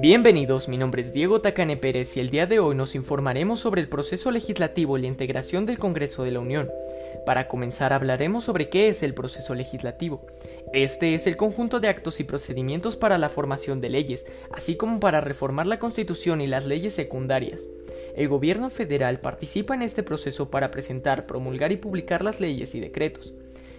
Bienvenidos, mi nombre es Diego Tacane Pérez y el día de hoy nos informaremos sobre el proceso legislativo y la integración del Congreso de la Unión. Para comenzar hablaremos sobre qué es el proceso legislativo. Este es el conjunto de actos y procedimientos para la formación de leyes, así como para reformar la Constitución y las leyes secundarias. El gobierno federal participa en este proceso para presentar, promulgar y publicar las leyes y decretos.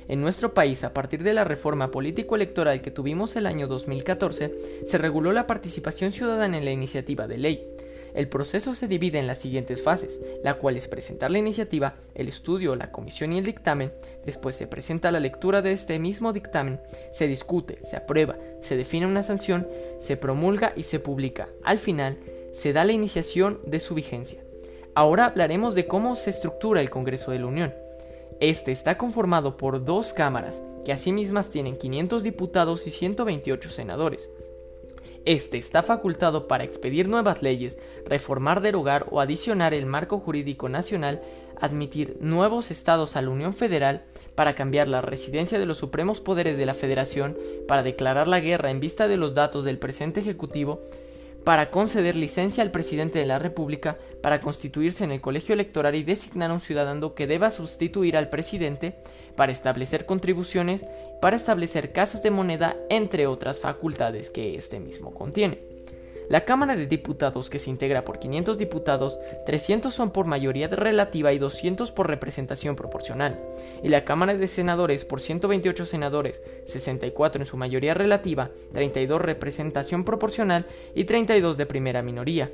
En nuestro país, a partir de la reforma político-electoral que tuvimos el año 2014, se reguló la participación ciudadana en la iniciativa de ley. El proceso se divide en las siguientes fases, la cual es presentar la iniciativa, el estudio, la comisión y el dictamen, después se presenta la lectura de este mismo dictamen, se discute, se aprueba, se define una sanción, se promulga y se publica. Al final, se da la iniciación de su vigencia. Ahora hablaremos de cómo se estructura el Congreso de la Unión. Este está conformado por dos cámaras, que asimismas tienen 500 diputados y 128 senadores. Este está facultado para expedir nuevas leyes, reformar, derogar o adicionar el marco jurídico nacional, admitir nuevos estados a la Unión Federal, para cambiar la residencia de los supremos poderes de la Federación, para declarar la guerra en vista de los datos del presente Ejecutivo, para conceder licencia al presidente de la República para constituirse en el colegio electoral y designar a un ciudadano que deba sustituir al presidente, para establecer contribuciones, para establecer casas de moneda, entre otras facultades que este mismo contiene. La Cámara de Diputados, que se integra por 500 diputados, 300 son por mayoría relativa y 200 por representación proporcional, y la Cámara de Senadores por 128 senadores, 64 en su mayoría relativa, 32 representación proporcional y 32 de primera minoría.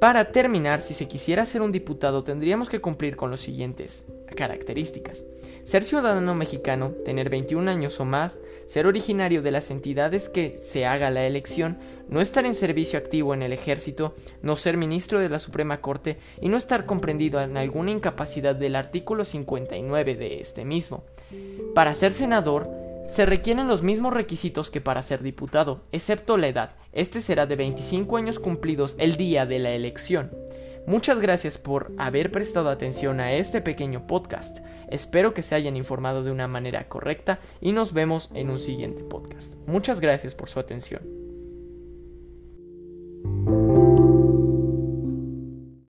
Para terminar, si se quisiera ser un diputado tendríamos que cumplir con los siguientes características. Ser ciudadano mexicano, tener 21 años o más, ser originario de las entidades que se haga la elección, no estar en servicio activo en el ejército, no ser ministro de la Suprema Corte y no estar comprendido en alguna incapacidad del artículo 59 de este mismo. Para ser senador, se requieren los mismos requisitos que para ser diputado, excepto la edad. Este será de 25 años cumplidos el día de la elección. Muchas gracias por haber prestado atención a este pequeño podcast. Espero que se hayan informado de una manera correcta y nos vemos en un siguiente podcast. Muchas gracias por su atención.